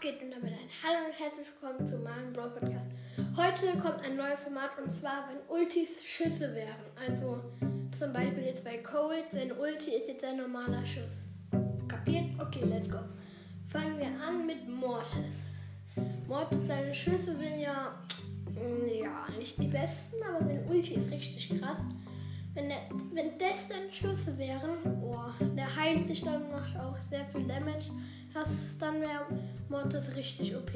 geht und damit ein Hallo und herzlich willkommen zu meinem Brawl Podcast. Heute kommt ein neues Format und zwar, wenn Ultis Schüsse wären. Also zum Beispiel jetzt bei Cold, sein Ulti ist jetzt ein normaler Schuss. Kapiert? Okay, let's go. Fangen wir an mit Mortis. Mortis, seine Schüsse sind ja, mm, ja nicht die besten, aber sein Ulti ist richtig krass. Wenn, der, wenn das dann Schüsse wären, oh, der heilt sich dann, macht auch sehr viel Damage. Das, dann wäre Mortis richtig OP.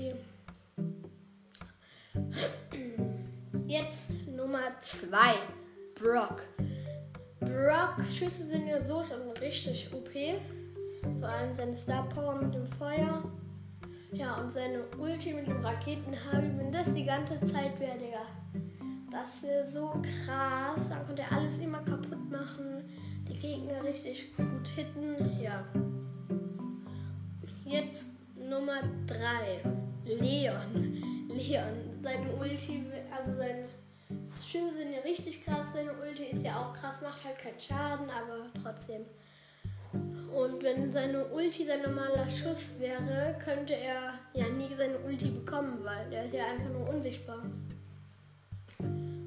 Jetzt Nummer 2. Brock. Brock Schüsse sind ja so schon richtig OP. Vor allem seine Star Power mit dem Feuer. Ja, und seine Ulti mit dem Raketenhagel. Wenn das die ganze Zeit wäre, Digga. Das wäre so krass. Dann konnte er alles immer kaputt machen. Die Gegner richtig gut hitten. Ja. Jetzt Nummer 3. Leon. Leon. Seine Ulti, also seine Schüsse sind ja richtig krass. Seine Ulti ist ja auch krass, macht halt keinen Schaden, aber trotzdem. Und wenn seine Ulti sein normaler Schuss wäre, könnte er ja nie seine Ulti bekommen, weil der ist ja einfach nur unsichtbar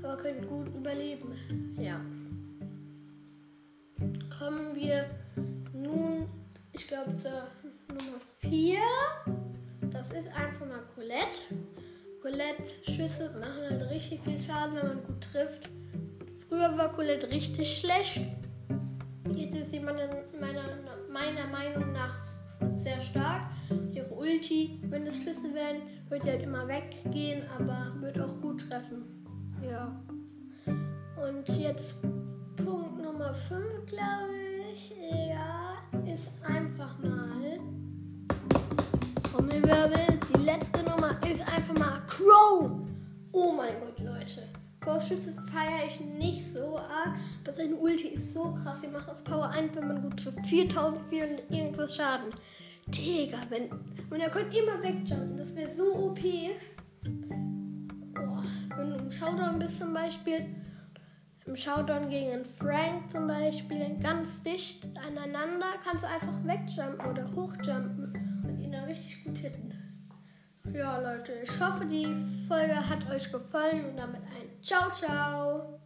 aber könnt gut überleben. Ja. Kommen wir nun, ich glaube, zur Nummer 4. Ist einfach mal Colette. Colette-Schüsse machen halt richtig viel Schaden, wenn man gut trifft. Früher war Colette richtig schlecht. Jetzt ist sie meiner, meiner, meiner Meinung nach sehr stark. Ihre Ulti, wenn es Schüsse werden, wird sie halt immer weggehen, aber wird auch gut treffen. Ja. Und jetzt Punkt Nummer 5, glaube ich. Mein Gott, Leute. Crow-Schüsse feiere ich nicht so arg, aber seine Ulti ist so krass. Sie macht auf Power 1, wenn man gut trifft. 4400 irgendwas Schaden. Digga, wenn. Und er könnte immer wegjumpen. Das wäre so OP wenn du im Showdown bist zum Beispiel, im Showdown gegen einen Frank zum Beispiel, ganz dicht aneinander, kannst du einfach wegjumpen oder hochjumpen und ihn dann richtig gut hitten. Ja, Leute, ich hoffe, die Folge hat euch gefallen und damit ein Ciao, ciao.